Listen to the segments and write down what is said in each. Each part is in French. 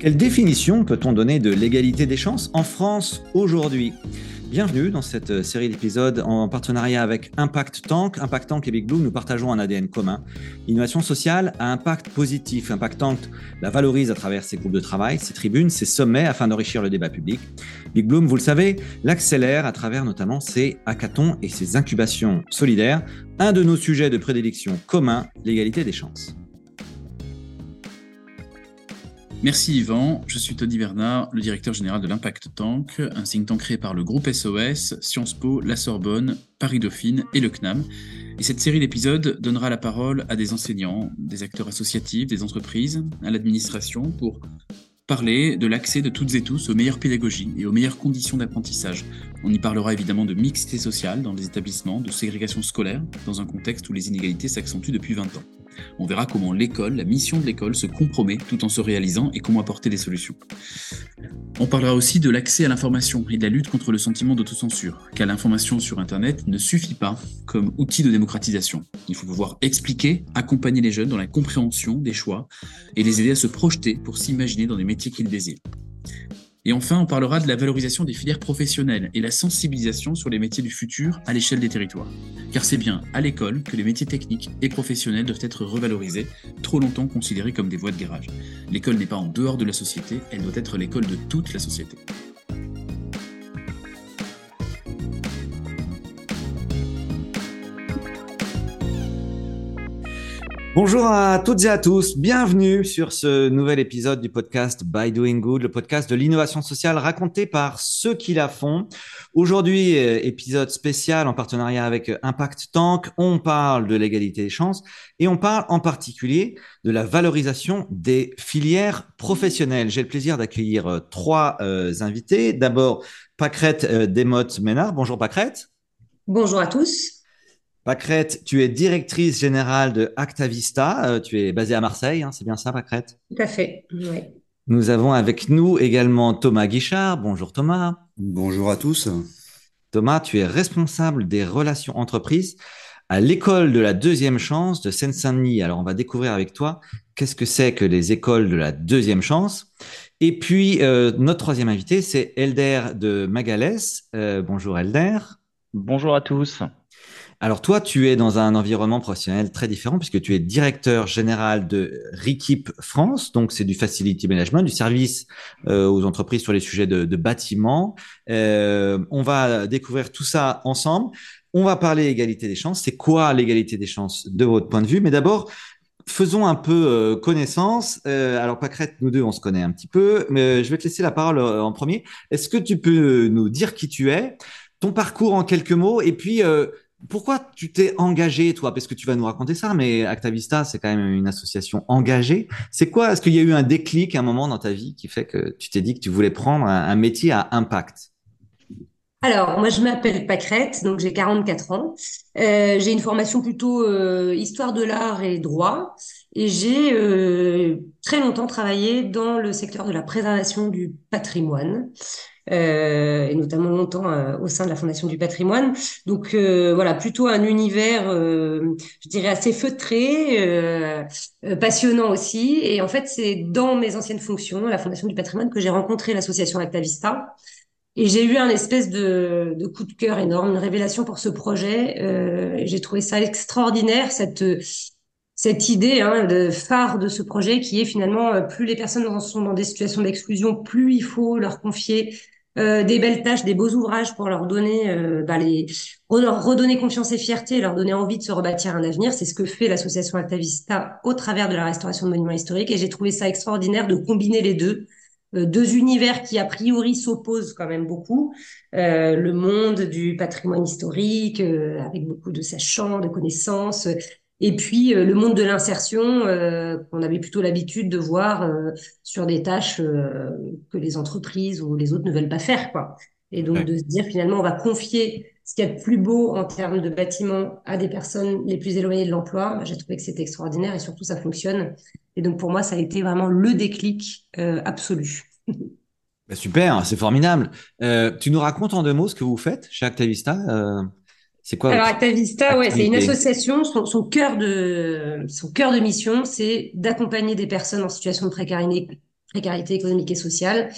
Quelle définition peut-on donner de l'égalité des chances en France aujourd'hui? Bienvenue dans cette série d'épisodes en partenariat avec Impact Tank. Impact Tank et Big Bloom, nous partageons un ADN commun. L'innovation sociale un impact positif. Impact Tank la valorise à travers ses groupes de travail, ses tribunes, ses sommets afin d'enrichir le débat public. Big Bloom, vous le savez, l'accélère à travers notamment ses hackathons et ses incubations solidaires. Un de nos sujets de prédilection commun, l'égalité des chances. Merci Yvan, je suis Tony Bernard, le directeur général de l'Impact Tank, un think tank créé par le groupe SOS, Sciences Po, la Sorbonne, Paris Dauphine et le CNAM. Et cette série d'épisodes donnera la parole à des enseignants, des acteurs associatifs, des entreprises, à l'administration pour parler de l'accès de toutes et tous aux meilleures pédagogies et aux meilleures conditions d'apprentissage. On y parlera évidemment de mixité sociale dans les établissements, de ségrégation scolaire, dans un contexte où les inégalités s'accentuent depuis 20 ans. On verra comment l'école, la mission de l'école se compromet tout en se réalisant et comment apporter des solutions. On parlera aussi de l'accès à l'information et de la lutte contre le sentiment d'autocensure, car l'information sur Internet ne suffit pas comme outil de démocratisation. Il faut pouvoir expliquer, accompagner les jeunes dans la compréhension des choix et les aider à se projeter pour s'imaginer dans les métiers qu'ils désirent. Et enfin, on parlera de la valorisation des filières professionnelles et la sensibilisation sur les métiers du futur à l'échelle des territoires. Car c'est bien à l'école que les métiers techniques et professionnels doivent être revalorisés, trop longtemps considérés comme des voies de garage. L'école n'est pas en dehors de la société, elle doit être l'école de toute la société. Bonjour à toutes et à tous, bienvenue sur ce nouvel épisode du podcast By Doing Good, le podcast de l'innovation sociale raconté par ceux qui la font. Aujourd'hui, euh, épisode spécial en partenariat avec Impact Tank, on parle de l'égalité des chances et on parle en particulier de la valorisation des filières professionnelles. J'ai le plaisir d'accueillir euh, trois euh, invités. D'abord, Pacrette Desmottes Ménard. Bonjour Pacrette. Bonjour à tous. Pacrette, tu es directrice générale de Actavista. Euh, tu es basée à Marseille, hein, c'est bien ça, Pacrette Tout à fait, oui. Nous avons avec nous également Thomas Guichard. Bonjour Thomas. Bonjour à tous. Thomas, tu es responsable des relations entreprises à l'école de la deuxième chance de Seine-Saint-Denis. Alors, on va découvrir avec toi qu'est-ce que c'est que les écoles de la deuxième chance. Et puis, euh, notre troisième invité, c'est Elder de Magalès. Euh, bonjour Elder. Bonjour à tous. Alors toi, tu es dans un environnement professionnel très différent puisque tu es directeur général de RIKIP France, donc c'est du facility management, du service euh, aux entreprises sur les sujets de, bâtiments. Euh, on va découvrir tout ça ensemble. On va parler égalité des chances. C'est quoi l'égalité des chances de votre point de vue? Mais d'abord, faisons un peu euh, connaissance. Euh, alors, Pacrette, nous deux, on se connaît un petit peu, mais je vais te laisser la parole euh, en premier. Est-ce que tu peux nous dire qui tu es, ton parcours en quelques mots, et puis pourquoi tu t'es engagé, toi? Parce que tu vas nous raconter ça, mais Actavista, c'est quand même une association engagée. C'est quoi? Est-ce qu'il y a eu un déclic, un moment dans ta vie qui fait que tu t'es dit que tu voulais prendre un, métier à impact? Alors, moi, je m'appelle Pacrette, donc j'ai 44 ans. Euh, j'ai une formation plutôt euh, histoire de l'art et droit. Et j'ai euh, très longtemps travaillé dans le secteur de la préservation du patrimoine euh, et notamment longtemps euh, au sein de la Fondation du patrimoine. Donc euh, voilà, plutôt un univers, euh, je dirais, assez feutré, euh, passionnant aussi. Et en fait, c'est dans mes anciennes fonctions, la Fondation du patrimoine, que j'ai rencontré l'association Actavista. Et j'ai eu un espèce de, de, coup de cœur énorme, une révélation pour ce projet. j'ai trouvé ça extraordinaire, cette cette idée hein, de phare de ce projet qui est finalement plus les personnes sont dans des situations d'exclusion, plus il faut leur confier euh, des belles tâches, des beaux ouvrages pour leur donner, euh, bah, les, leur redonner confiance et fierté, leur donner envie de se rebâtir un avenir. C'est ce que fait l'association Altavista au travers de la restauration de monuments historiques. Et j'ai trouvé ça extraordinaire de combiner les deux. Euh, deux univers qui a priori s'opposent quand même beaucoup. le monde du patrimoine historique, avec beaucoup de sachants, de connaissances, et puis euh, le monde de l'insertion, euh, qu'on avait plutôt l'habitude de voir euh, sur des tâches que les entreprises ou les autres ne veulent pas faire, quoi. Et donc de se dire finalement, on va confier ce qu'il y a de plus beau en termes de bâtiments à des personnes les plus éloignées de l'emploi. J'ai trouvé que c'était extraordinaire et surtout ça fonctionne. Et donc pour moi, ça a été vraiment le déclic absolu. Bah, super, c'est formidable. tu nous racontes en deux mots ce que vous faites chez Actavista C'est quoi Alors Actavista, ouais, c'est une association. Son, son, cœur de son cœur de mission, c'est d'accompagner des personnes en situation de précarité, précarité économique et sociale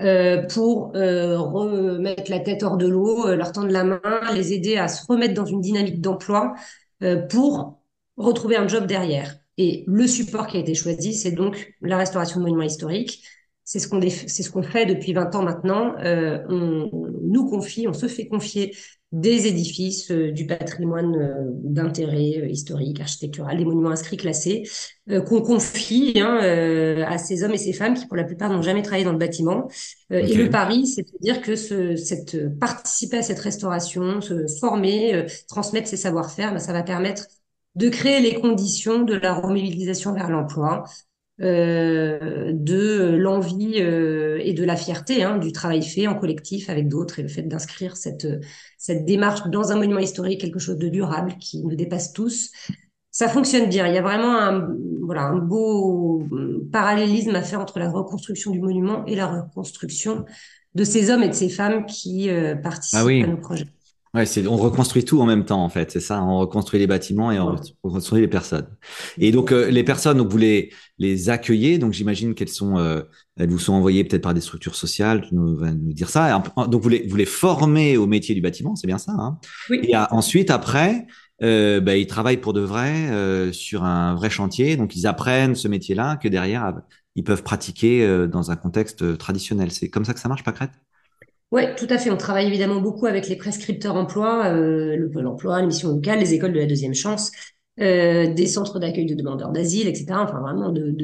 euh, pour euh, remettre la tête hors de l'eau, euh, leur tendre la main, les aider à se remettre dans une dynamique d'emploi euh, pour retrouver un job derrière. Et le support qui a été choisi, c'est donc la restauration de monuments historiques. C'est ce qu'on c'est ce qu'on fait depuis 20 ans maintenant. Euh, on, nous confie, on se fait confier des édifices, euh, du patrimoine euh, d'intérêt historique, architectural, des monuments inscrits classés, qu'on confie hein, à ces hommes et ces femmes qui, pour la plupart, n'ont jamais travaillé dans le bâtiment. Et le pari, c'est de dire que ce, cette, participer à cette restauration, se former, transmettre ses savoir-faire, ben, ça va permettre de créer les conditions de la remobilisation vers l'emploi, euh, de l'envie euh, et de la fierté hein, du travail fait en collectif avec d'autres et le fait d'inscrire cette, cette démarche dans un monument historique, quelque chose de durable qui nous dépasse tous. Ça fonctionne bien. Il y a vraiment un, voilà, un beau parallélisme à faire entre la reconstruction du monument et la reconstruction de ces hommes et de ces femmes qui euh, participent ah à nos projets. Ouais, c'est, on reconstruit tout en même temps, en fait. C'est ça. On reconstruit les bâtiments et on reconstruit les personnes. Et donc, euh, les personnes, donc, vous les, les accueillez. Donc, j'imagine qu'elles sont, euh, elles vous sont envoyées peut-être par des structures sociales. Tu nous vas nous dire ça. Donc, vous les, vous les formez au métier du bâtiment. C'est bien ça, hein? Oui. Et ensuite, après, euh, bah, ils travaillent pour de vrai euh, sur un vrai chantier. Donc, ils apprennent ce métier-là que derrière, ils peuvent pratiquer euh, dans un contexte traditionnel. C'est comme ça que ça marche, pas crête oui, tout à fait. On travaille évidemment beaucoup avec les prescripteurs emploi, euh, le Pôle emploi, les missions locales, les écoles de la deuxième chance, euh, des centres d'accueil de demandeurs d'asile, etc. Enfin, vraiment de,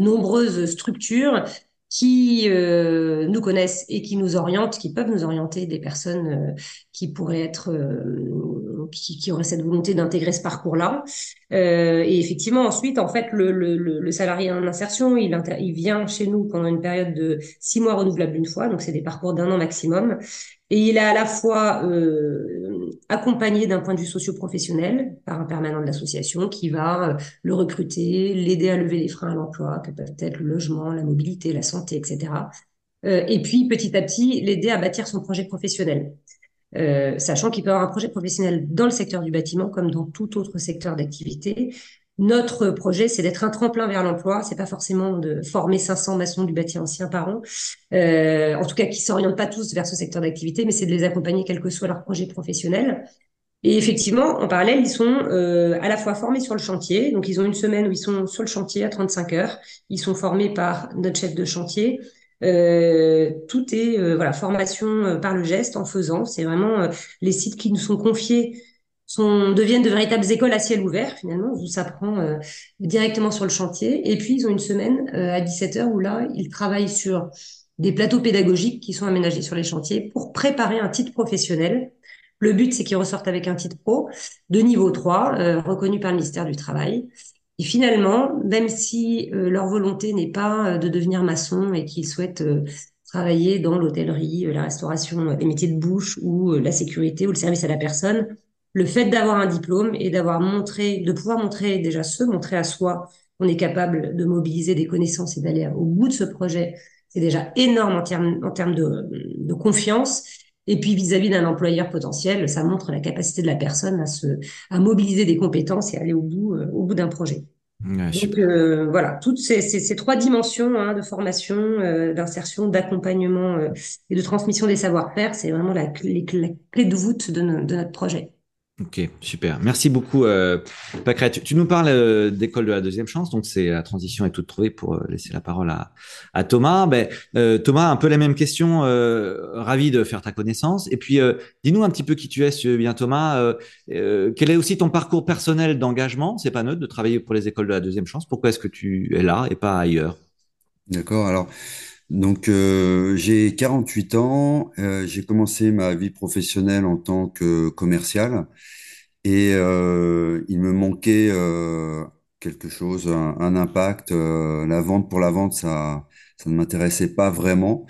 nombreuses structures qui euh, nous connaissent et qui nous orientent, qui peuvent nous orienter des personnes qui pourraient être, qui, qui, cette volonté d'intégrer ce parcours-là. Euh, et effectivement, ensuite, en fait, le, salarié en insertion, il, vient chez nous pendant une période de six mois renouvelable une fois, donc c'est des parcours d'un an maximum. Et il est à la fois euh, accompagné d'un point de vue socio-professionnel par un permanent de l'association qui va euh, le recruter, l'aider à lever les freins à l'emploi, que peuvent être le logement, la mobilité, la santé, etc. Et puis petit à petit l'aider à bâtir son projet professionnel. Euh, sachant qu'il peut avoir un projet professionnel dans le secteur du bâtiment comme dans tout autre secteur d'activité, notre projet, c'est d'être un tremplin vers l'emploi. C'est pas forcément de former 500 maçons du bâti ancien par an, euh, en tout cas qui s'orientent pas tous vers ce secteur d'activité, mais c'est de les accompagner quel que soit leur projet professionnel. Et effectivement, en parallèle, ils sont euh, à la fois formés sur le chantier, donc ils ont une semaine où ils sont sur le chantier à 35 heures. Ils sont formés par notre chef de chantier. Euh, tout est euh, formation euh, par le geste en faisant. C'est vraiment les sites qui nous sont confiés deviennent de véritables écoles à ciel ouvert finalement, où ça directement sur le chantier. Et puis ils ont une semaine à 17h où là, ils travaillent sur des plateaux pédagogiques qui sont aménagés sur les chantiers pour préparer un titre professionnel. Le but, c'est qu'ils ressortent avec un titre pro de niveau 3, euh, reconnu par le ministère du Travail. Et finalement, même si leur volonté n'est pas de devenir maçon et qu'ils souhaitent travailler dans l'hôtellerie, la restauration, les métiers de bouche ou la sécurité ou le service à la personne, le fait d'avoir un diplôme et d'avoir montré, de pouvoir montrer déjà se montrer à soi qu'on est capable de mobiliser des connaissances et d'aller au bout de ce projet, c'est déjà énorme en termes, de confiance. Et puis vis-à-vis d'un employeur potentiel, ça montre la capacité de la personne à se, à mobiliser des compétences et aller au bout, euh, au bout d'un projet. Donc euh, voilà, toutes ces, ces, ces trois dimensions hein, de formation, euh, d'insertion, d'accompagnement et de transmission des savoir-faire, c'est vraiment la clé, la clé de voûte de, de notre projet. Ok, super. Merci beaucoup, euh. Tu, nous parles euh, d'école de la deuxième chance, donc c'est la transition est toute trouvée pour euh, laisser la parole à, Thomas. Ben, euh, Thomas, un peu la même question. ravi de faire ta connaissance. Et puis, dis-nous un petit peu qui tu es, Thomas. quel est aussi ton parcours personnel d'engagement? C'est pas neutre de travailler pour les écoles de la deuxième chance. Pourquoi est-ce que tu es là et pas ailleurs? D'accord. Alors. Donc, euh, j'ai 48 ans, euh, j'ai commencé ma vie professionnelle en tant que commercial et euh, il me manquait euh, quelque chose, un, impact. Euh, la vente pour la vente, ça, ça ne m'intéressait pas vraiment.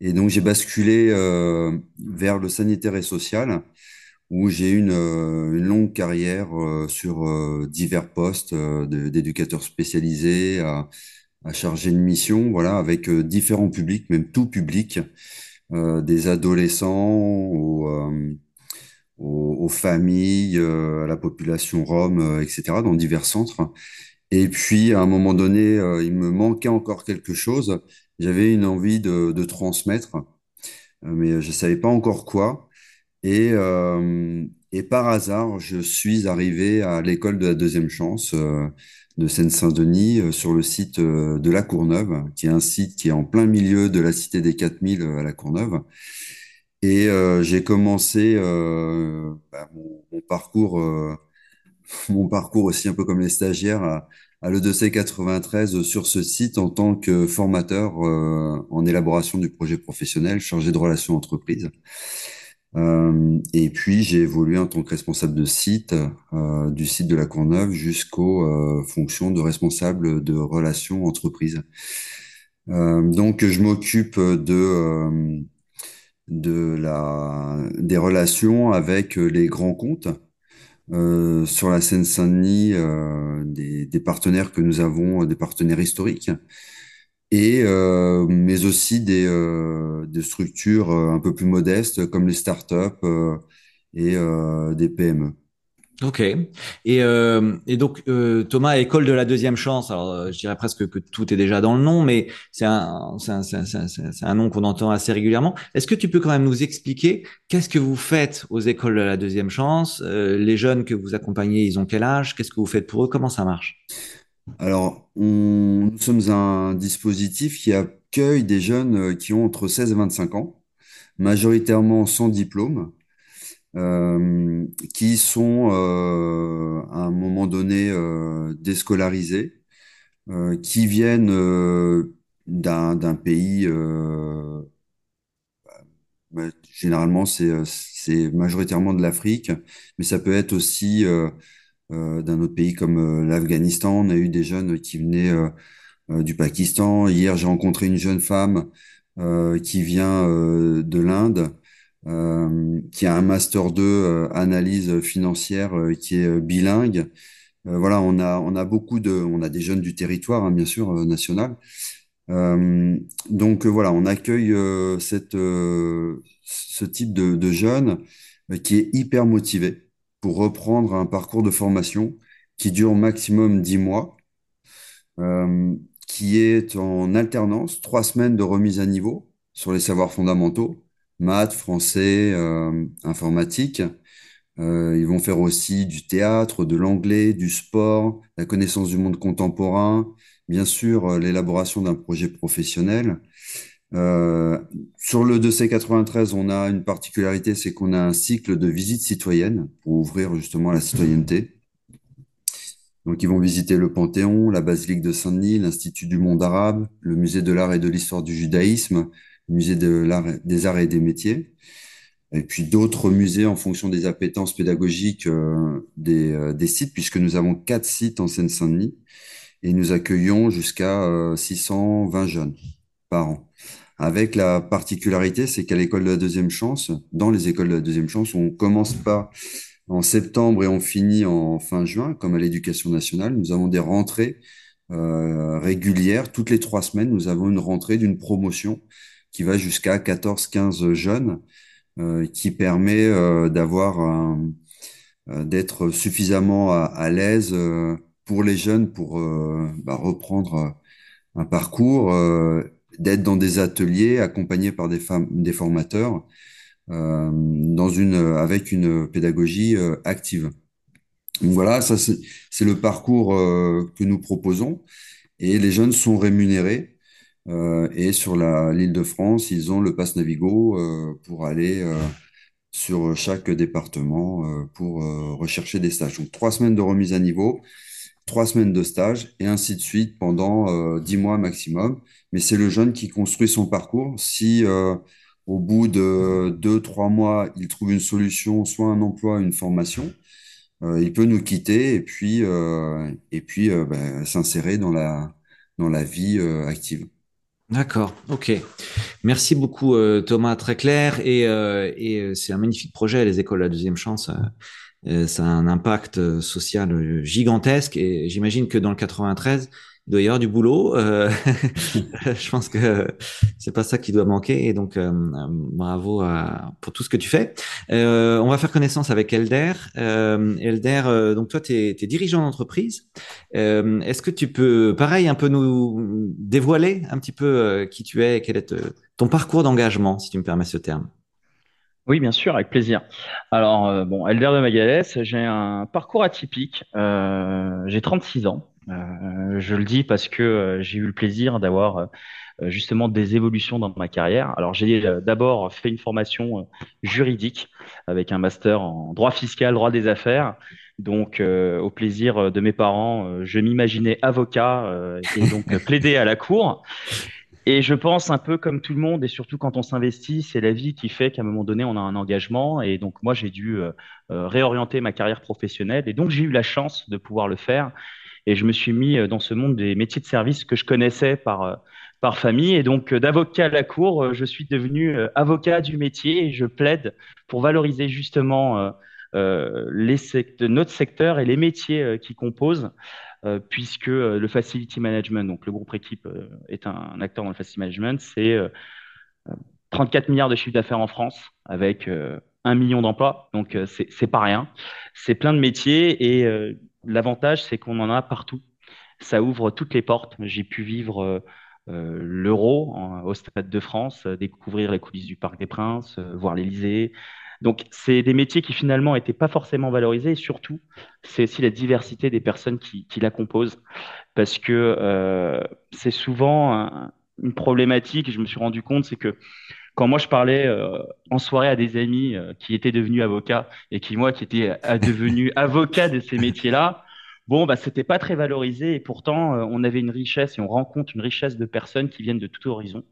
Et donc, j'ai basculé euh, vers le sanitaire et social où j'ai eu une, une, longue carrière sur divers postes d'éducateurs spécialisés à charger une mission, voilà, avec euh, différents publics, même tout public, euh, des adolescents aux, euh, aux, familles, à la population rome, etc., dans divers centres. Et puis, à un moment donné, il me manquait encore quelque chose. J'avais une envie de, de transmettre, mais je ne savais pas encore quoi. Et, et par hasard, je suis arrivé à l'école de la deuxième chance de Seine-Saint-Denis euh, sur le site euh, de La Courneuve, qui est un site qui est en plein milieu de la cité des 4000 euh, à La Courneuve. Et j'ai commencé bah, mon, parcours, mon parcours aussi un peu comme les stagiaires à, à l'E2C 93 sur ce site en tant que formateur en élaboration du projet professionnel chargé de relations entreprises. Euh, et puis, j'ai évolué en tant que responsable de site, euh, du site de la Courneuve jusqu'aux euh, fonctions de responsable de relations entreprises. donc, je m'occupe de, de la, des relations avec les grands comptes. sur la Seine-Saint-Denis, des, des, partenaires que nous avons, des partenaires historiques, et euh, mais aussi des, euh, des structures euh, un peu plus modestes comme les startups euh, et euh, des PME. Ok. Et, euh, et donc euh, Thomas, école de la deuxième chance. Alors je dirais presque que tout est déjà dans le nom, mais c'est un, c'est un, un, un, nom qu'on entend assez régulièrement. Est-ce que tu peux quand même nous expliquer qu'est-ce que vous faites aux écoles de la deuxième chance? Les jeunes que vous accompagnez, ils ont quel âge? Qu'est-ce que vous faites pour eux? Comment ça marche? Alors, nous sommes un dispositif qui accueille des jeunes euh, qui ont entre 16 et 25 ans, majoritairement sans diplôme, euh, qui sont euh, à un moment donné déscolarisés, qui viennent d'un pays, bah, généralement c'est majoritairement de l'Afrique, mais ça peut être aussi d'un autre pays comme euh, l'Afghanistan. On a eu des jeunes qui venaient euh, du Pakistan. Hier, j'ai rencontré une jeune femme qui vient de l'Inde. qui a un master 2 analyse financière qui est bilingue. voilà, on a on a beaucoup de on a des jeunes du territoire hein, bien sûr national. donc voilà, on accueille cette ce type de, de jeunes qui est hyper motivé pour reprendre un parcours de formation qui dure maximum 10 mois, euh, qui est en alternance, trois semaines de remise à niveau sur les savoirs fondamentaux, maths, français, euh, informatique. Euh, ils vont faire aussi du théâtre, de l'anglais, du sport, la connaissance du monde contemporain, bien sûr l'élaboration d'un projet professionnel. Euh, sur le 2C93, on a une particularité, c'est qu'on a un cycle de visites citoyennes pour ouvrir justement la citoyenneté. Donc, ils vont visiter le Panthéon, la basilique de Saint-Denis, l'Institut du monde arabe, le musée de l'art et de l'histoire du judaïsme, le musée des arts et des métiers, et puis d'autres musées en fonction des appétences pédagogiques euh, des, euh, des, sites, puisque nous avons quatre sites en Seine-Saint-Denis. Et nous accueillons jusqu'à 620 jeunes par an avec la particularité, c'est qu'à l'école de la deuxième chance, dans les écoles de la deuxième chance, on commence pas en septembre et on finit en fin juin, comme à l'éducation nationale. Nous avons des rentrées euh, régulières. Toutes les trois semaines, nous avons une rentrée d'une promotion qui va jusqu'à 14-15 jeunes, euh, qui permet euh, d'avoir d'être suffisamment à, l'aise pour les jeunes pour bah, reprendre un parcours d'être dans des ateliers accompagnés par des, femmes, des formateurs euh, dans une, avec une pédagogie euh, active. Donc voilà, ça c'est le parcours euh, que nous proposons et les jeunes sont rémunérés. Et sur l'île de France, ils ont le pass Navigo pour aller sur chaque département pour rechercher des stages. Donc trois semaines de remise à niveau, trois semaines de stage et ainsi de suite pendant dix mois maximum mais c'est le jeune qui construit son parcours. Si euh, au bout de deux, trois mois, il trouve une solution, soit un emploi, une formation, euh, il peut nous quitter et puis, euh, et puis ben, s'insérer dans la, dans la vie active. D'accord, ok. Merci beaucoup Thomas, très clair. Et, et c'est un magnifique projet, les écoles de la deuxième chance. ça a un impact social gigantesque et j'imagine que dans le 93, avoir du boulot. je pense que c'est pas ça qui doit manquer. Et donc, bravo pour tout ce que tu fais. on va faire connaissance avec Elder. Elder, donc toi, tu es, dirigeant d'entreprise. Est-ce que tu peux, pareil, un peu nous dévoiler un petit peu qui tu es, quel est ton parcours d'engagement, si tu me permets ce terme? Oui, bien sûr, avec plaisir. Alors, euh, bon, Elder de Magalès, j'ai un parcours atypique. Euh, j'ai 36 ans. Euh, je le dis parce que j'ai eu le plaisir d'avoir justement des évolutions dans ma carrière. Alors, j'ai d'abord fait une formation juridique avec un master en droit fiscal, droit des affaires. Donc, au plaisir de mes parents, je m'imaginais avocat et donc plaider à la cour. Et je pense un peu comme tout le monde, et surtout quand on s'investit, c'est la vie qui fait qu'à un moment donné, on a un engagement. Et donc moi, j'ai dû euh, euh, réorienter ma carrière professionnelle. Et donc j'ai eu la chance de pouvoir le faire. Et je me suis mis euh, dans ce monde des métiers de service que je connaissais par, par famille. Et donc d'avocat à la cour, je suis devenu avocat du métier et je plaide pour valoriser justement notre secteur et les métiers qui composent. Euh, puisque euh, le facility management, donc le groupe équipe euh, est un, acteur dans le facility management, c'est 34 milliards de chiffre d'affaires en France avec un million d'emplois, donc c'est pas rien. C'est plein de métiers et l'avantage c'est qu'on en a partout. Ça ouvre toutes les portes. J'ai pu vivre l'euro au Stade de France, découvrir les coulisses du Parc des Princes, voir l'Élysée, donc, c'est des métiers qui finalement n'étaient pas forcément valorisés et surtout, c'est aussi la diversité des personnes qui, la composent parce que euh, c'est souvent une problématique. Je me suis rendu compte, c'est que quand moi je parlais euh, en soirée à des amis euh, qui étaient devenus avocats et qui moi qui étais devenu avocat de ces métiers-là, bon bah c'était pas très valorisé et pourtant on avait une richesse et on rencontre une richesse de personnes qui viennent de tout horizon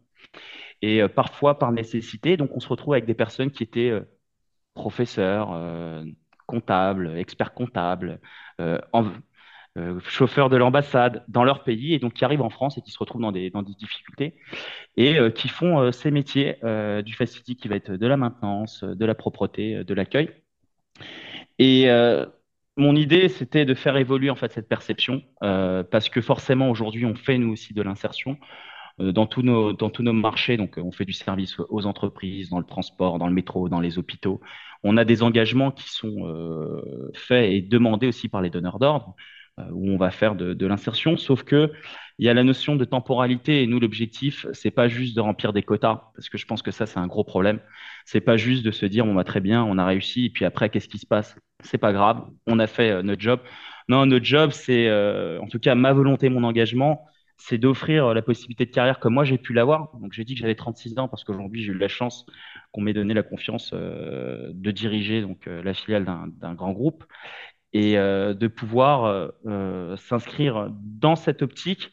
et parfois par nécessité. Donc on se retrouve avec des personnes qui étaient professeurs, euh, comptables, experts comptables, euh, euh, chauffeurs de l'ambassade dans leur pays et donc qui arrivent en France et qui se retrouvent dans des, dans des difficultés et qui font ces métiers du facility qui va être de la maintenance, de la propreté, de l'accueil. Et mon idée, c'était de faire évoluer en fait cette perception parce que forcément aujourd'hui, on fait nous aussi de l'insertion. Euh, dans tous nos dans tous nos marchés. Donc, on fait du service aux entreprises, dans le transport, dans le métro, dans les hôpitaux. On a des engagements qui sont euh, faits et demandés aussi par les donneurs d'ordre, euh, où on va faire de, l'insertion. Sauf que il y a la notion de temporalité et nous l'objectif c'est pas juste de remplir des quotas parce que je pense que ça c'est un gros problème. C'est pas juste de se dire on va très bien, on a réussi et puis après qu'est-ce qui se passe? C'est pas grave, on a fait notre job. Non, notre job c'est en tout cas ma volonté, mon engagement, c'est d'offrir euh, la possibilité de carrière comme moi j'ai pu l'avoir. Donc j'ai dit que j'avais 36 ans parce qu'aujourd'hui j'ai eu la chance qu'on m'ait donné la confiance euh, de diriger donc euh, la filiale d'un grand groupe et de pouvoir s'inscrire dans cette optique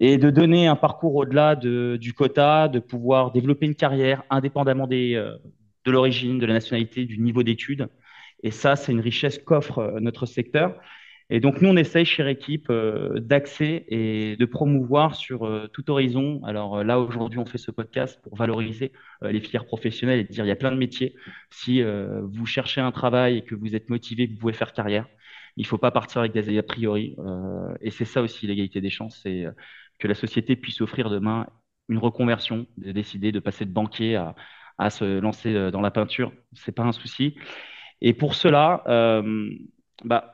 et de donner un parcours au-delà de, du quota, de pouvoir développer une carrière indépendamment de l'origine, de la nationalité, du niveau d'études. Et ça, c'est une richesse qu'offre notre secteur. Et donc, nous, on essaye chez Équipe euh, d'axer et de promouvoir sur euh, tout horizon. Alors euh, là, aujourd'hui, on fait ce podcast pour valoriser les filières professionnelles et dire il y a plein de métiers. Si vous cherchez un travail et que vous êtes motivé, vous pouvez faire carrière. Il ne faut pas partir avec des a priori. et c'est ça aussi l'égalité des chances, c'est que la société puisse offrir demain une reconversion, de décider de passer de banquier à, à se lancer dans la peinture. C'est pas un souci. Et pour cela, bah,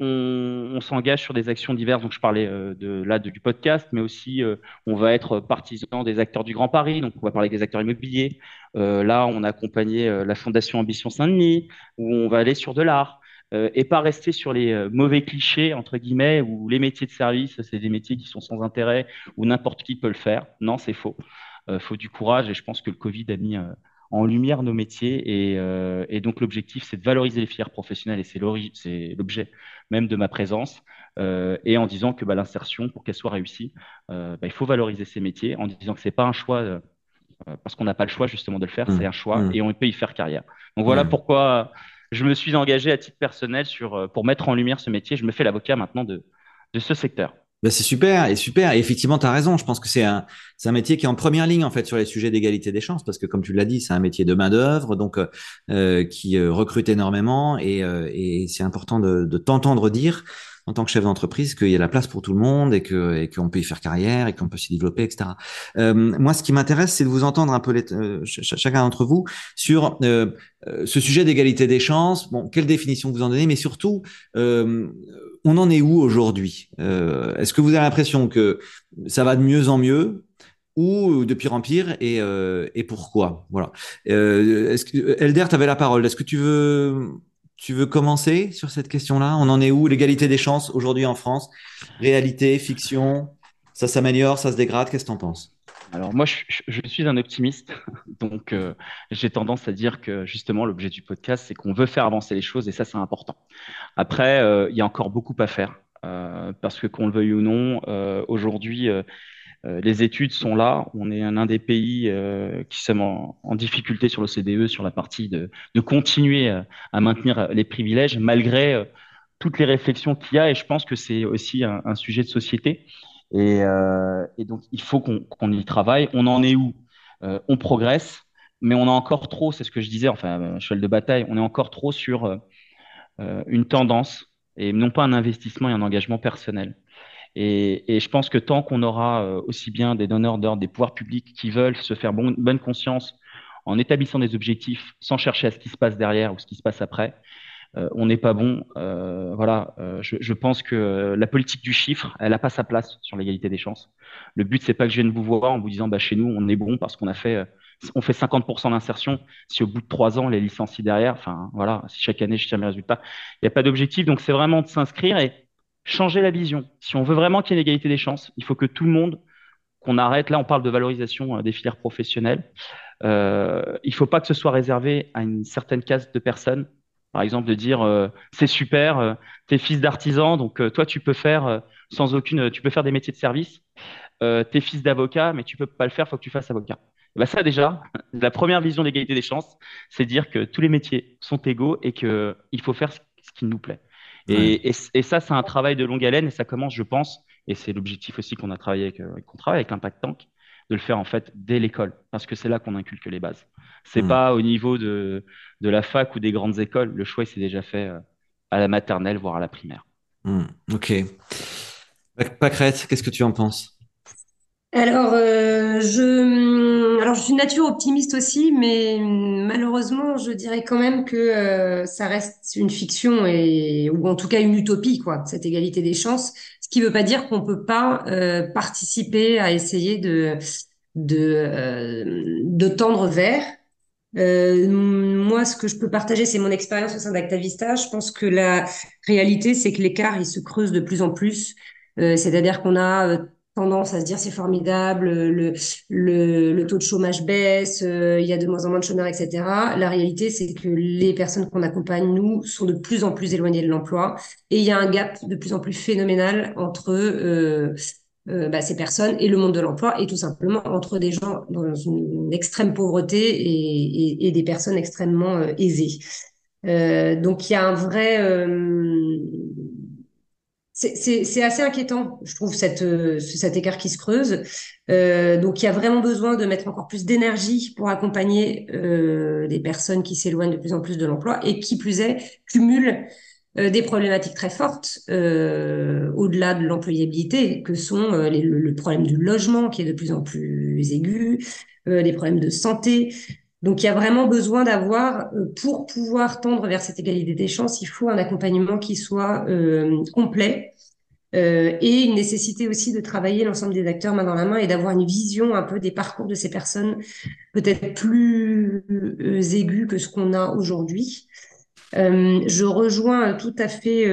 on, s'engage sur des actions diverses. Donc, je parlais euh, là du podcast, mais aussi euh, on va être partisan des acteurs du Grand Paris. Donc, on va parler des acteurs immobiliers. Euh, là, on a accompagné la Fondation Ambition Saint-Denis, où on va aller sur de l'art et pas rester sur les mauvais clichés entre guillemets où les métiers de service, c'est des métiers qui sont sans intérêt où n'importe qui peut le faire. Non, c'est faux. Il faut du courage et je pense que le Covid a mis en lumière nos métiers. Et, euh, et donc, l'objectif, c'est de valoriser les filières professionnelles et c'est l'objet même de ma présence. Euh, et en disant que bah, l'insertion, pour qu'elle soit réussie, euh, bah, il faut valoriser ces métiers en disant que c'est pas un choix parce qu'on n'a pas le choix justement de le faire, mmh. c'est un choix mmh. et on peut y faire carrière. Donc voilà mmh. pourquoi je me suis engagé à titre personnel sur, pour mettre en lumière ce métier. Je me fais l'avocat maintenant de, de ce secteur. Ben c'est super et super. Et effectivement, tu as raison. Je pense que c'est un, c'est un métier qui est en première ligne en fait sur les sujets d'égalité des chances parce que comme tu l'as dit, c'est un métier de main d'œuvre donc euh, qui euh, recrute énormément et, euh, et c'est important de, de t'entendre dire en tant que chef d'entreprise qu'il y a la place pour tout le monde et que et qu'on peut y faire carrière et qu'on peut s'y développer, etc. Euh, moi, ce qui m'intéresse, c'est de vous entendre un peu les, euh, chacun d'entre vous sur euh, euh, ce sujet d'égalité des chances. Bon, quelle définition vous en donnez, mais surtout, euh, on en est où aujourd'hui? Est-ce que vous avez l'impression que ça va de mieux en mieux ou de pire en pire et, et pourquoi? Voilà. est-ce que Elder, tu avais la parole. Est-ce que tu veux tu veux commencer sur cette question-là? On en est où? L'égalité des chances aujourd'hui en France? Réalité, fiction? Ça s'améliore, ça se dégrade? Qu'est-ce que tu en penses? Alors moi, je, suis un optimiste, donc euh, j'ai tendance à dire que justement l'objet du podcast, c'est qu'on veut faire avancer les choses et ça, c'est important. Après, euh, il y a encore beaucoup à faire euh, parce que qu'on le veuille ou non, aujourd'hui, les études sont là. On est un, des pays qui sommes en, difficulté sur le CDE, sur la partie de, continuer à maintenir les privilèges malgré toutes les réflexions qu'il y a. Et je pense que c'est aussi un, sujet de société. Et, donc, il faut qu'on y travaille. On en est où? On progresse, mais on a encore trop, c'est ce que je disais, enfin, cheval de bataille, on est encore trop sur une tendance et non pas un investissement et un engagement personnel. Et, je pense que tant qu'on aura euh, aussi bien des donneurs d'ordre, des pouvoirs publics qui veulent se faire bonne conscience en établissant des objectifs sans chercher à ce qui se passe derrière ou ce qui se passe après, euh, on n'est pas bon. Euh, voilà, euh, je, pense que la politique du chiffre, elle n'a pas sa place sur l'égalité des chances. Le but, c'est pas que je vienne vous voir en vous disant, bah, chez nous, on est bon parce qu'on a fait, on fait 50% d'insertion. Si au bout de trois ans, les licenciés derrière, enfin voilà, si chaque année je tiens mes résultats, il n'y a pas d'objectif. Donc c'est vraiment de s'inscrire et changer la vision. Si on veut vraiment qu'il y ait une égalité des chances, il faut que tout le monde, qu'on arrête, là on parle de valorisation des filières professionnelles, il ne faut pas que ce soit réservé à une certaine caste de personnes. Par exemple, de dire euh, c'est super, euh, t'es fils d'artisan, donc toi tu peux faire sans aucune, tu peux faire des métiers de service. t'es fils d'avocat, mais tu peux pas le faire, faut que tu fasses avocat. bah ça déjà, la première vision d'égalité des chances, c'est dire que tous les métiers sont égaux et que il faut faire ce qui nous plaît. Et, ça, c'est un travail de longue haleine et ça commence, je pense, et c'est l'objectif aussi qu'on a travaillé avec, euh, qu'on travaille avec l'Impact Tank, de le faire en fait dès l'école, parce que c'est là qu'on inculque les bases. C'est mm. pas au niveau de, de la fac ou des grandes écoles. Le choix, s'est déjà fait euh, à la maternelle, voire à la primaire. Mm. Ok. Pacrette, qu'est-ce que tu en penses? Alors, euh, je, alors, je suis nature optimiste aussi, mais malheureusement, je dirais quand même que euh, ça reste une fiction et ou en tout cas une utopie, quoi, cette égalité des chances. Ce qui ne veut pas dire qu'on peut pas euh, participer à essayer de de de tendre vers. moi, ce que je peux partager, c'est mon expérience au sein d'Actavista. Je pense que la réalité, c'est que l'écart, il se creuse de plus en plus. C'est-à-dire qu'on a tendance à se dire c'est formidable, le, taux de chômage baisse, euh, il y a de moins en moins de chômeurs, etc. La réalité, c'est que les personnes qu'on accompagne, nous, sont de plus en plus éloignées de l'emploi et il y a un gap de plus en plus phénoménal entre euh, euh, bah, ces personnes et le monde de l'emploi et tout simplement entre des gens dans une, extrême pauvreté et, et, des personnes extrêmement aisées. Donc il y a un vrai c'est assez inquiétant, je trouve, cette, euh, cet écart qui se creuse. Euh, donc, il y a vraiment besoin de mettre encore plus d'énergie pour accompagner euh, des personnes qui s'éloignent de plus en plus de l'emploi et qui, plus est, cumulent euh, des problématiques très fortes au-delà de l'employabilité, que sont les, le, problème du logement qui est de plus en plus aigu, les problèmes de santé, donc, il y a vraiment besoin d'avoir, euh, pour pouvoir tendre vers cette égalité des chances, il faut un accompagnement qui soit euh, complet euh, et une nécessité aussi de travailler l'ensemble des acteurs main dans la main et d'avoir une vision un peu des parcours de ces personnes peut-être plus aigus que ce qu'on a aujourd'hui. Je rejoins tout à fait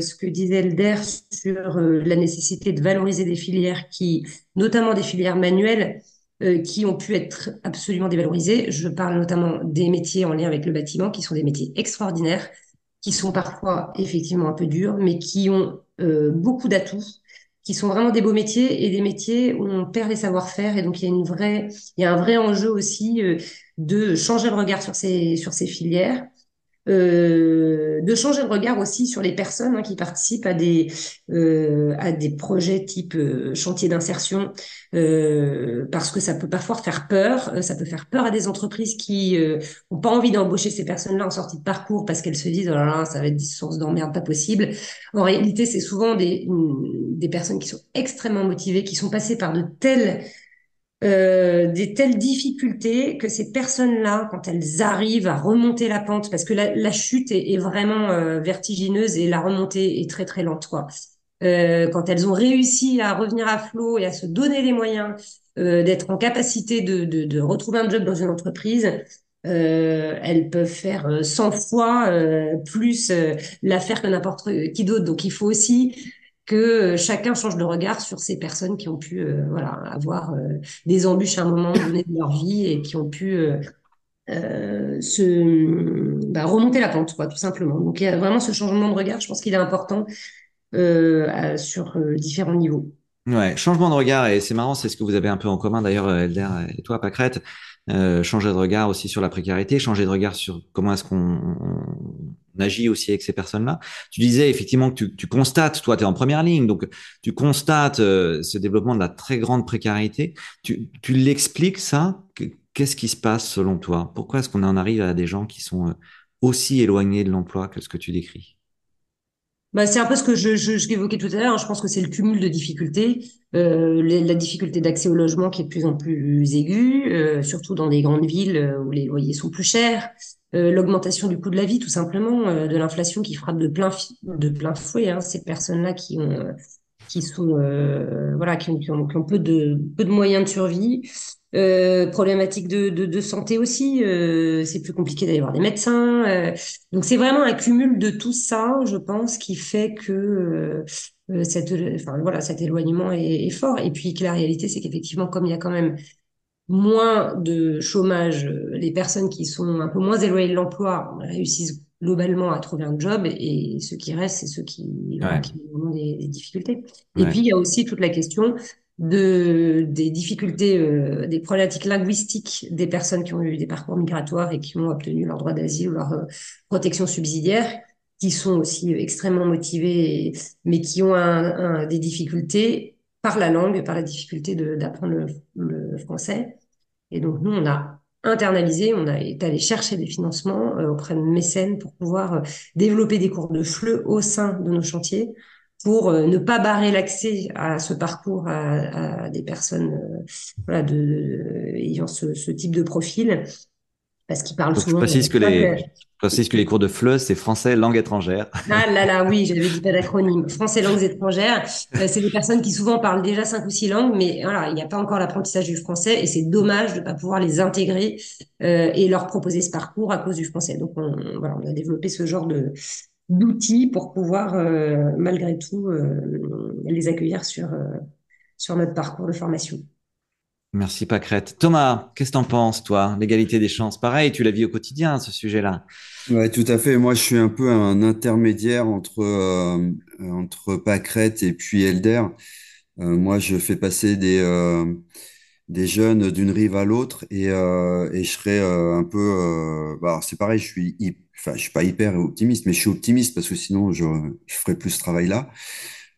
ce que disait Elder sur la nécessité de valoriser des filières qui, notamment des filières manuelles, euh, qui ont pu être absolument dévalorisés. Je parle notamment des métiers en lien avec le bâtiment, qui sont des métiers extraordinaires, qui sont parfois effectivement un peu durs, mais qui ont euh, beaucoup d'atouts, qui sont vraiment des beaux métiers et des métiers où on perd les savoir-faire. Et donc, il y a, une vraie, il y a un vrai enjeu aussi euh, de changer le regard sur ces, sur ces filières. Euh, de changer de regard aussi sur les personnes hein, qui participent à des euh, à des projets type euh, chantier d'insertion. Parce que ça peut parfois faire peur ça peut faire peur à des entreprises qui ont pas envie d'embaucher ces personnes-là en sortie de parcours parce qu'elles se disent oh là là ça va être des sources d'emmerde pas possible. En réalité c'est souvent des des personnes qui sont extrêmement motivées qui sont passées par de telles euh, des telles difficultés que ces personnes-là, quand elles arrivent à remonter la pente, parce que la, chute est, vraiment euh, vertigineuse et la remontée est très très lente, quoi. Euh, quand elles ont réussi à revenir à flot et à se donner les moyens d'être en capacité de, de, de, retrouver un job dans une entreprise, elles peuvent faire 100 fois plus l'affaire que n'importe qui d'autre. Donc il faut aussi que euh, chacun change de regard sur ces personnes qui ont pu euh, voilà, avoir euh, des embûches à un moment donné de leur vie et qui ont pu bah, remonter la pente, quoi, tout simplement. Donc il y a vraiment ce changement de regard, je pense qu'il est important sur différents niveaux. Ouais, changement de regard, et c'est marrant, c'est ce que vous avez un peu en commun d'ailleurs, Elder et toi, Pacrette. Changer de regard aussi sur la précarité, changer de regard sur comment est-ce qu'on agit aussi avec ces personnes-là. Tu disais effectivement que tu, constates, toi, tu es en première ligne, donc tu constates euh, ce développement de la très grande précarité. Tu, tu l'expliques ça? Qu'est-ce qui se passe selon toi? Pourquoi est-ce qu'on en arrive à des gens qui sont euh, aussi éloignés de l'emploi que ce que tu décris? Bah, c'est un peu ce que je, je, je tout à l'heure. Je pense que c'est le cumul de difficultés, euh, la difficulté d'accès au logement qui est de plus en plus aiguë, euh, surtout dans des grandes villes euh, où les loyers sont plus chers, l'augmentation du coût de la vie tout simplement, de l'inflation qui frappe de plein de plein fouet hein, ces personnes-là qui ont qui sont voilà qui ont, qui ont, peu de peu de moyens de survie. Euh, problématique de, de, santé aussi, c'est plus compliqué d'aller voir des médecins. Donc c'est vraiment un cumul de tout ça, je pense, qui fait que cette, enfin, voilà, cet éloignement est, est, fort. Et puis que la réalité, c'est qu'effectivement, comme il y a quand même moins de chômage, les personnes qui sont un peu moins éloignées de l'emploi réussissent globalement à trouver un job et, ceux qui restent, c'est ceux qui, qui ont des, des difficultés. Et puis il y a aussi toute la question de, des difficultés, euh, des problématiques linguistiques des personnes qui ont eu des parcours migratoires et qui ont obtenu leur droit d'asile ou leur euh, protection subsidiaire, qui sont aussi extrêmement motivés, mais qui ont des difficultés par la langue, par la difficulté d'apprendre le, français. Et donc nous, on a internalisé, on été allé chercher des financements euh, auprès de mécènes pour pouvoir développer des cours de FLE au sein de nos chantiers pour euh, ne pas barrer l'accès à ce parcours à, des personnes euh, ayant ce, type de profil, parce qu'ils parlent souvent. Je précise, que les, je précise que les cours de FLE, c'est français langue étrangère. Ah là là, oui, j'avais dit pas d'acronyme. Français langues étrangères, euh, c'est des personnes qui souvent parlent déjà cinq ou six langues, mais voilà, il n'y a pas encore l'apprentissage du français et c'est dommage de ne pas pouvoir les intégrer euh, et leur proposer ce parcours à cause du français. Donc on, voilà, on a développé ce genre de, d'outils pour pouvoir euh, malgré tout euh, les accueillir sur, euh, sur notre parcours de formation. Merci Pacrette. Thomas, qu'est-ce que t'en penses, toi? L'égalité des chances, pareil, tu la vis au quotidien, ce sujet-là. Ouais, tout à fait. Moi, je suis un peu un intermédiaire entre, euh, entre et puis Elder. Euh, moi, je fais passer des, euh, des jeunes d'une rive à l'autre et, et je serais un peu... bah, c'est pareil, je suis enfin, je suis pas hyper optimiste, mais je suis optimiste parce que sinon je, je ferais plus ce travail-là.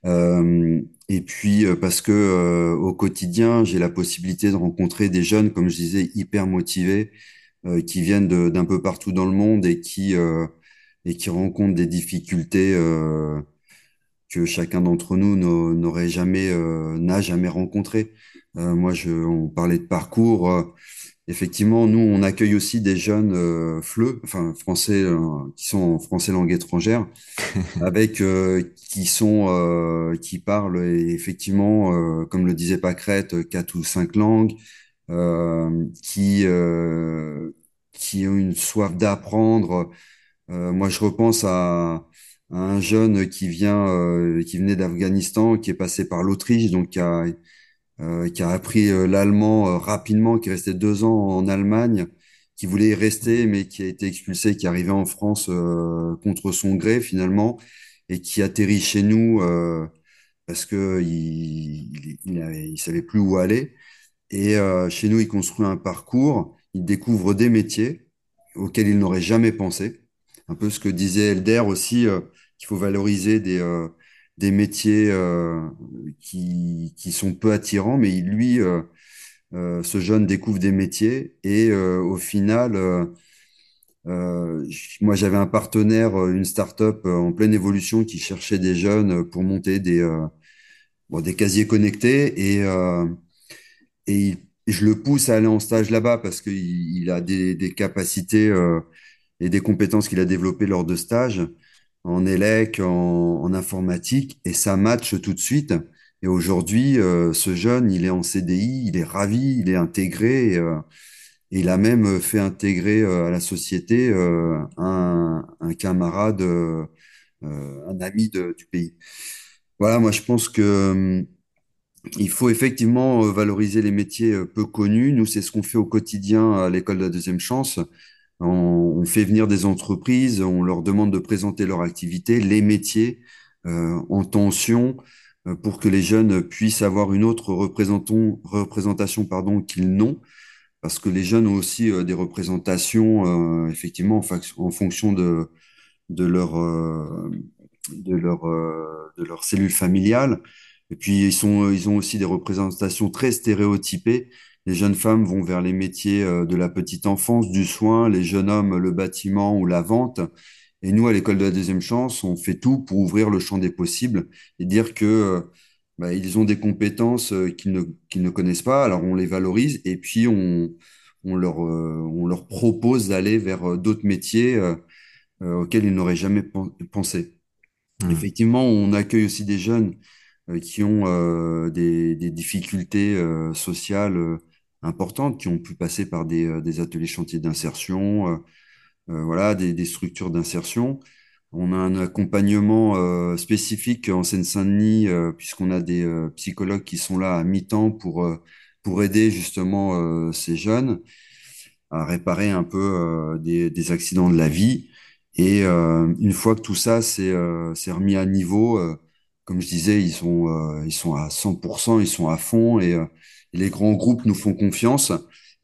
Euh, et puis euh, parce que euh, au quotidien, j'ai la possibilité de rencontrer des jeunes, comme je disais, hyper motivés, qui viennent d'un peu partout dans le monde et qui et qui rencontrent des difficultés que chacun d'entre nous n'aurait jamais n'a jamais rencontrées. moi, je, on parlait de parcours effectivement, nous, on accueille aussi des jeunes euh, FLE, enfin français, euh, qui sont en français langue étrangère, avec euh, qui sont, euh, qui parlent effectivement, comme le disait Pacrette, quatre ou cinq langues, qui qui ont une soif d'apprendre. moi, je repense à, à, un jeune qui vient, qui venait d'Afghanistan, qui est passé par l'Autriche, donc qui a euh, qui a appris euh, l'allemand euh, rapidement, qui est resté deux ans en Allemagne, qui voulait y rester, mais qui a été expulsé, qui est arrivé en France contre son gré finalement, et qui atterrit chez nous parce que il, il, il, savait plus où aller. Et chez nous, il construit un parcours, il découvre des métiers auxquels il n'aurait jamais pensé. un peu ce que disait Elder aussi, qu'il faut valoriser des, des métiers qui, qui sont peu attirants, mais lui, ce jeune découvre des métiers et au final, moi j'avais un partenaire, une start-up en pleine évolution qui cherchait des jeunes pour monter des, bon, des casiers connectés et, et je le pousse à aller en stage là-bas parce qu'il il a des, des capacités et des compétences qu'il a développées lors de stages en élec, en, informatique, et ça match tout de suite. Et aujourd'hui, euh, ce jeune, il est en CDI, il est ravi, il est intégré, et, euh, il a même fait intégrer euh, à la société un, camarade, un ami du pays. Voilà, moi je pense que il faut effectivement valoriser les métiers peu connus. Nous, c'est ce qu'on fait au quotidien à l'école de la deuxième chance. On, fait venir des entreprises, on leur demande de présenter leur activité, les métiers euh, en tension euh, pour que les jeunes puissent avoir une autre représentation pardon, qu'ils n'ont, parce que les jeunes ont aussi euh, des représentations effectivement en, fonction de, de leur de leur de leur cellule familiale. Et puis ils sont ils ont aussi des représentations très stéréotypées les jeunes femmes vont vers les métiers euh, de la petite enfance, du soin, les jeunes hommes, le bâtiment ou la vente. Et nous, à l'école de la deuxième chance, on fait tout pour ouvrir le champ des possibles et dire que euh, bah, ils ont des compétences euh, qu'ils ne, qu'ils ne connaissent pas. Alors on les valorise et puis on, on, leur, on leur propose d'aller vers d'autres métiers auxquels ils n'auraient jamais pensé. Mmh. Effectivement, on accueille aussi des jeunes qui ont des, des, difficultés sociales importantes, qui ont pu passer par des, euh, des ateliers chantiers d'insertion, euh, euh, voilà, des, des structures d'insertion. On a un accompagnement spécifique en Seine-Saint-Denis, puisqu'on a des psychologues qui sont là à mi-temps pour, pour aider justement ces jeunes à réparer un peu des, des, accidents de la vie. Et une fois que tout ça s'est remis à niveau, comme je disais, ils sont, ils sont à 100%, ils sont à fond et les grands groupes nous font confiance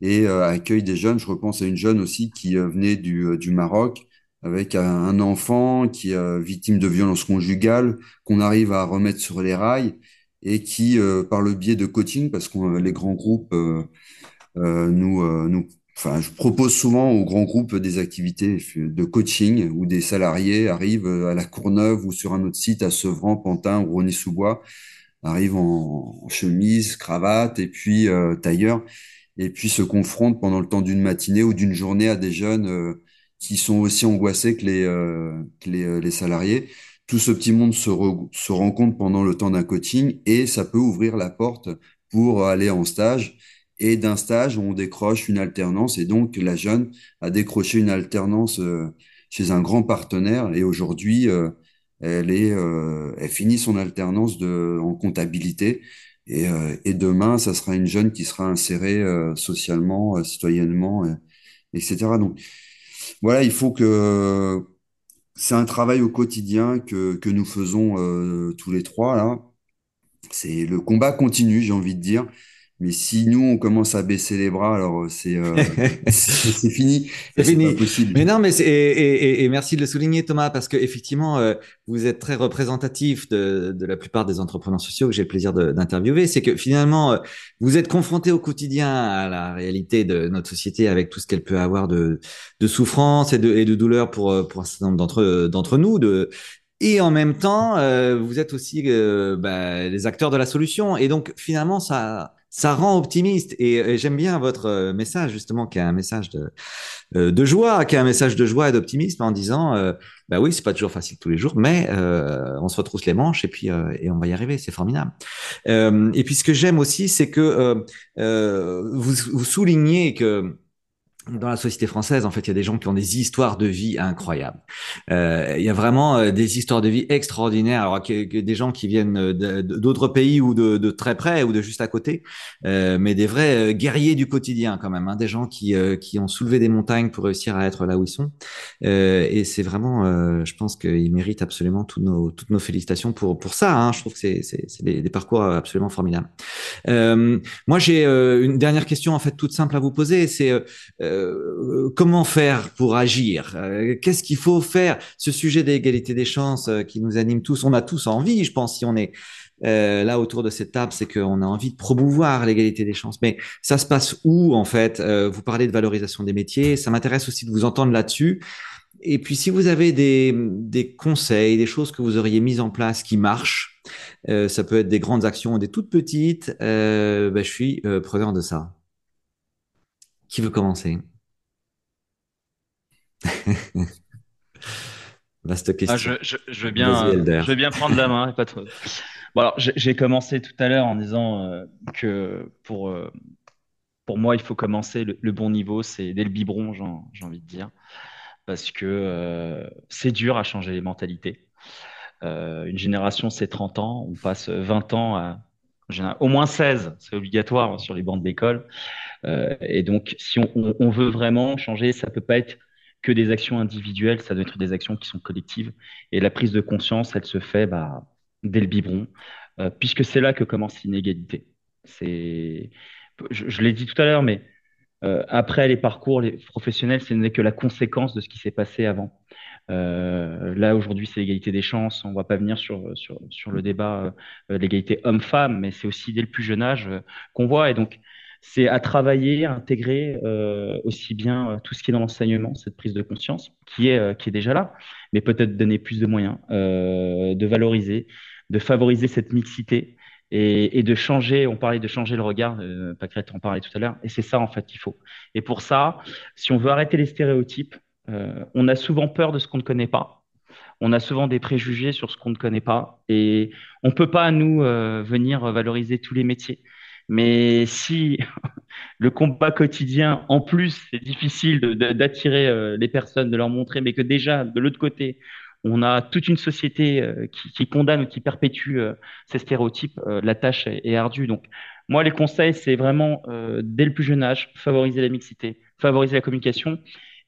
et euh, accueillent des jeunes. Je repense à une jeune aussi qui euh, venait du, euh, du Maroc avec un, enfant qui est victime de violences conjugales, qu'on arrive à remettre sur les rails et qui, par le biais de coaching, parce que les grands groupes nous, nous Enfin, je propose souvent aux grands groupes des activités de coaching où des salariés arrivent à la Courneuve ou sur un autre site à Sevran, Pantin ou Rony-sous-Bois arrive en, chemise, cravate et puis euh, tailleur, et puis se confronte pendant le temps d'une matinée ou d'une journée à des jeunes euh, qui sont aussi angoissés que les, euh, que les, les, salariés. Tout ce petit monde se, se rencontre pendant le temps d'un coaching et ça peut ouvrir la porte pour aller en stage. Et d'un stage, on décroche une alternance et donc la jeune a décroché une alternance chez un grand partenaire et aujourd'hui, elle est, euh, elle finit son alternance de, en comptabilité. Et, euh, et, demain, ça sera une jeune qui sera insérée euh, socialement, citoyennement, etc. Donc, voilà, il faut que c'est un travail au quotidien que, que nous faisons tous les trois là. C'est le combat continue, j'ai envie de dire. Mais si nous, on commence à baisser les bras, alors euh, c'est euh, c'est fini. C'est fini. Mais non, mais et, et, et, merci de le souligner, Thomas, parce que effectivement, euh, vous êtes très représentatif de, de, la plupart des entrepreneurs sociaux que j'ai le plaisir d'interviewer. C'est que finalement, vous êtes confronté au quotidien à la réalité de notre société avec tout ce qu'elle peut avoir de, de souffrance et de, et de douleur pour, pour un certain nombre d'entre d'entre nous, de, et en même temps, vous êtes aussi bah, les acteurs de la solution. Et donc, finalement, ça, ça rend optimiste. Et, j'aime bien votre euh, message, justement, qui est un message de, euh, de joie, qui est un message de joie et d'optimisme en disant, euh, bah oui, c'est pas toujours facile tous les jours, mais euh, on se retrousse les manches et puis et on va y arriver. C'est formidable. et puis ce que j'aime aussi, c'est que vous, vous soulignez que dans la société française, en fait, il y a des gens qui ont des histoires de vie incroyables. Euh, il y a vraiment euh, des histoires de vie extraordinaires. Alors, des gens qui viennent d'autres pays ou de, très près ou de juste à côté, euh, mais des vrais euh, guerriers du quotidien quand même. Hein, des gens qui, euh, qui ont soulevé des montagnes pour réussir à être là où ils sont. et c'est vraiment, je pense qu'ils méritent absolument toutes nos, toutes nos félicitations pour pour ça. Hein. Je trouve que c'est c'est des, des, parcours absolument formidables. moi, j'ai une dernière question en fait toute simple à vous poser. C'est euh, comment faire pour agir? Euh, Qu'est-ce qu'il faut faire? Ce sujet d'égalité des chances euh, qui nous anime tous, on a tous envie, je pense, si on est là autour de cette table, c'est qu'on a envie de promouvoir l'égalité des chances. Mais ça se passe où en fait? Vous parlez de valorisation des métiers, ça m'intéresse aussi de vous entendre là-dessus. Et puis si vous avez des, conseils, des choses que vous auriez mises en place qui marchent, ça peut être des grandes actions ou des toutes petites, ben, je suis preneur de ça. Qui veut commencer? Vaste ah, question. je, je, je, veux bien, je veux bien prendre la main. Pas trop. Bon, alors, j'ai commencé tout à l'heure en disant euh, que pour, euh, pour moi, il faut commencer le, le bon niveau, c'est dès le biberon, j'ai envie de dire parce que euh, c'est dur à changer les mentalités. Euh, une génération, c'est 30 ans, on passe 20 ans à au moins 16, c'est obligatoire sur les bancs d'école. Euh, et donc, si on, veut vraiment changer, ça peut pas être que des actions individuelles, ça doit être des actions qui sont collectives. Et la prise de conscience, elle se fait bah, dès le biberon, euh, puisque c'est là que commence l'inégalité. C'est, je, l'ai dit tout à l'heure, mais euh, après, les parcours professionnels, ce n'est que la conséquence de ce qui s'est passé avant. Euh, là, aujourd'hui, c'est l'égalité des chances. On ne va pas venir sur, sur, sur le débat euh, l'égalité homme-femme, mais c'est aussi dès le plus jeune âge euh, qu'on voit. Et donc, c'est à travailler, à intégrer euh, aussi bien tout ce qui est dans l'enseignement, cette prise de conscience, qui est, qui est déjà là, mais peut-être donner plus de moyens, de valoriser, de favoriser cette mixité et, de changer, on parlait de changer le regard, euh, en parlait tout à l'heure, et c'est ça en fait qu'il faut. Et pour ça, si on veut arrêter les stéréotypes, euh, on a souvent peur de ce qu'on ne connaît pas. On a souvent des préjugés sur ce qu'on ne connaît pas, et on peut pas nous euh, venir valoriser tous les métiers. Mais si le combat quotidien, en plus, c'est difficile d'attirer euh, les personnes, de leur montrer, mais que déjà, de l'autre côté, on a toute une société euh, qui, condamne ou qui perpétue euh, ces stéréotypes. La tâche est, ardue. Donc, moi, les conseils, c'est vraiment, dès le plus jeune âge, favoriser la mixité, favoriser la communication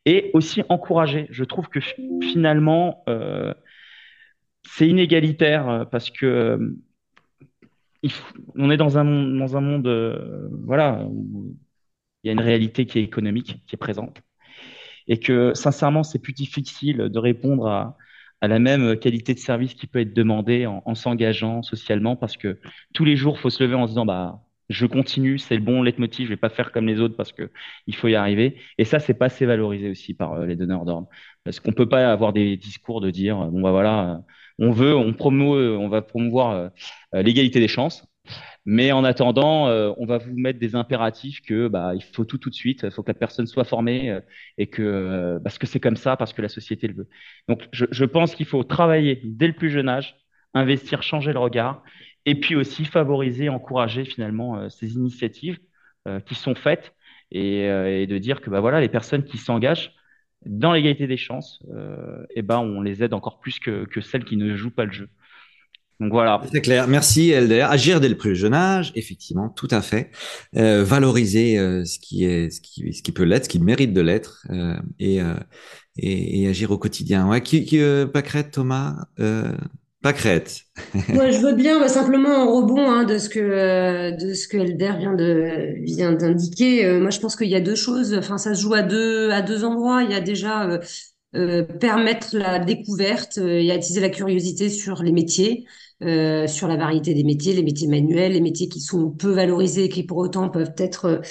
et aussi encourager. Je trouve que finalement, c'est inégalitaire parce que on est dans un, dans un monde, voilà, où il y a une réalité qui est économique, qui est présente et que sincèrement, c'est plus difficile de répondre à, à la même qualité de service qui peut être demandée en, en s'engageant socialement parce que tous les jours, il faut se lever en se disant bah je continue, c'est le bon leitmotiv, je vais pas faire comme les autres parce que il faut y arriver. Et ça, c'est pas assez valorisé aussi par euh, les donneurs d'ordre, parce qu'on peut pas avoir des discours de dire bon bah voilà, on veut, on promeut, on va promouvoir euh, l'égalité des chances. Mais en attendant, euh, on va vous mettre des impératifs que bah, il faut tout tout de suite, il faut que la personne soit formée euh, et que parce que c'est comme ça, parce que la société le veut. Donc je, je pense qu'il faut travailler dès le plus jeune âge, investir, changer le regard, et puis aussi favoriser, encourager finalement ces initiatives qui sont faites et, et, de dire que bah voilà les personnes qui s'engagent dans l'égalité des chances, et ben on les aide encore plus que, celles qui ne jouent pas le jeu. Donc voilà. C'est clair. Merci Elder. Agir dès le plus jeune âge, effectivement, tout à fait. Euh, valoriser euh, ce qui est, ce qui, peut l'être, ce qui mérite de l'être, euh, et, euh, agir au quotidien. Ouais, qui, euh, Pâquerette, Thomas, Pâquerette. Moi, je veux bien, simplement en rebond hein, de ce que de ce que Elder vient de vient d'indiquer. moi, je pense qu'il y a deux choses. Enfin, ça se joue à deux à deux endroits. Il y a déjà permettre la découverte et attiser la curiosité sur les métiers. Euh, sur la variété des métiers, les métiers manuels, les métiers qui sont peu valorisés, qui pour autant peuvent être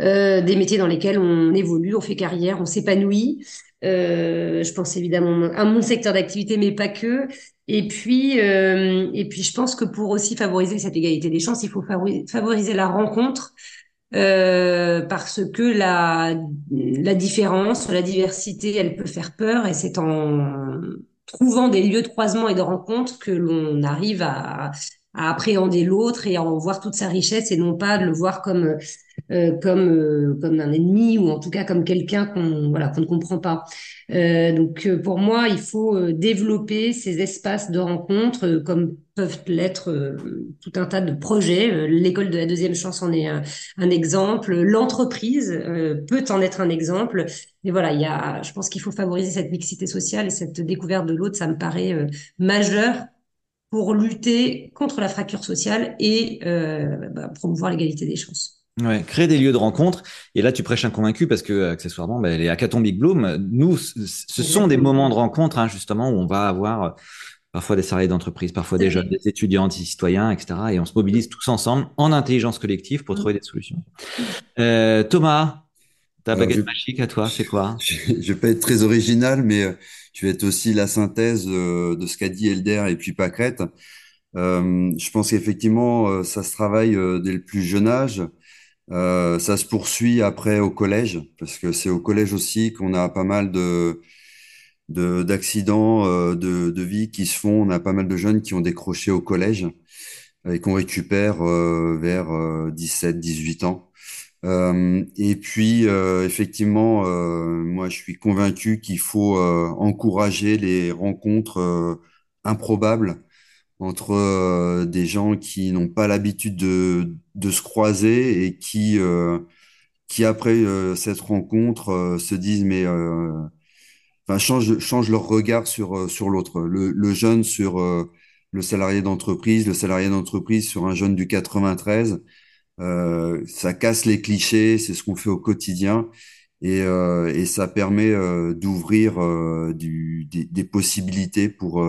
euh, des métiers dans lesquels on évolue, on fait carrière, on s'épanouit. Euh, je pense évidemment à mon secteur d'activité, mais pas que. Et puis, euh, et puis, je pense que pour aussi favoriser cette égalité des chances, il faut favoriser la rencontre. Euh, parce que la, la différence, la diversité, elle peut faire peur et c'est en trouvant des lieux de croisement et de rencontre que l'on arrive à, à appréhender l'autre et à en voir toute sa richesse et non pas de le voir comme euh, comme euh, comme un ennemi ou en tout cas comme quelqu'un qu'on voilà qu'on ne comprend pas. Euh, donc euh, pour moi, il faut euh, développer ces espaces de rencontre comme peuvent l'être tout un tas de projets. L'école de la deuxième chance en est un, un exemple. L'entreprise peut en être un exemple. Mais voilà, il y a, je pense qu'il faut favoriser cette mixité sociale et cette découverte de l'autre. Ça me paraît majeur pour lutter contre la fracture sociale et euh, bah, promouvoir l'égalité des chances. Ouais, créer des lieux de rencontre. Et là, tu prêches un convaincu parce que, accessoirement, ben, les hackathons Big Bloom, nous, ce sont des moments de rencontre, hein, justement, où on va avoir euh, parfois des salariés d'entreprise, parfois des jeunes, des étudiants, des citoyens, etc. Et on se mobilise tous ensemble en intelligence collective pour trouver des solutions. Euh, Thomas, ta baguette je, magique à toi, c'est quoi? Je ne vais pas être très original, mais euh, je vais être aussi la synthèse euh, de ce qu'a dit Elder et puis Pacrette. Euh, je pense qu'effectivement, ça se travaille dès le plus jeune âge. Euh, ça se poursuit après au collège, parce que c'est au collège aussi qu'on a pas mal de d'accidents euh, de, de, vie qui se font. On a pas mal de jeunes qui ont décroché au collège et qu'on récupère euh, vers 17, 18 ans. et puis, effectivement, moi, je suis convaincu qu'il faut encourager les rencontres improbables entre euh, des gens qui n'ont pas l'habitude de, de, se croiser et qui, euh, qui après euh, cette rencontre se disent mais enfin changent, changent leur regard sur, sur l'autre. Le, le, jeune sur le salarié d'entreprise, le salarié d'entreprise sur un jeune du 93. Ça casse les clichés, c'est ce qu'on fait au quotidien. Et, et ça permet d'ouvrir des, des, possibilités pour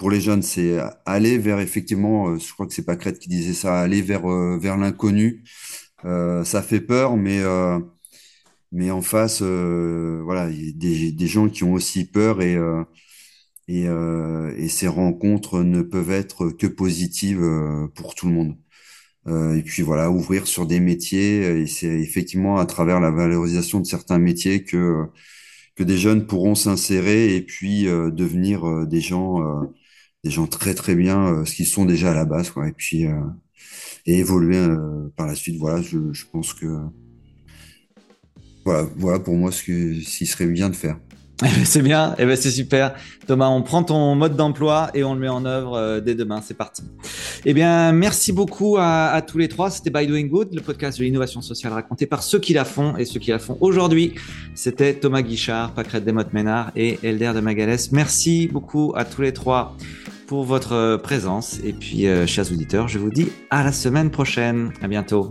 pour les jeunes, c'est aller vers effectivement, euh, je crois que c'est pas Crête qui disait ça, aller vers euh, vers l'inconnu. Euh, ça fait peur, mais mais en face, voilà, il y a des, des gens qui ont aussi peur et et, et ces rencontres ne peuvent être que positives pour tout le monde. Et puis voilà, ouvrir sur des métiers et c'est effectivement à travers la valorisation de certains métiers que que des jeunes pourront s'insérer et puis devenir des gens des gens très très bien, euh, ce qu'ils sont déjà à la base, quoi. Et puis euh, et évoluer euh, par la suite. Voilà, je, je pense que voilà, voilà pour moi ce que ce qui serait bien de faire. Eh ben, c'est bien, eh ben, c'est super. Thomas, on prend ton mode d'emploi et on le met en œuvre euh, dès demain. C'est parti. Eh bien, merci beaucoup à, tous les trois. C'était By Doing Good, le podcast de l'innovation sociale raconté par ceux qui la font et ceux qui la font aujourd'hui. C'était Thomas Guichard, Pacrette Desmottes Ménard et Elder de Magalès. Merci beaucoup à tous les trois pour votre présence. Et puis, euh, chers auditeurs, je vous dis à la semaine prochaine. À bientôt.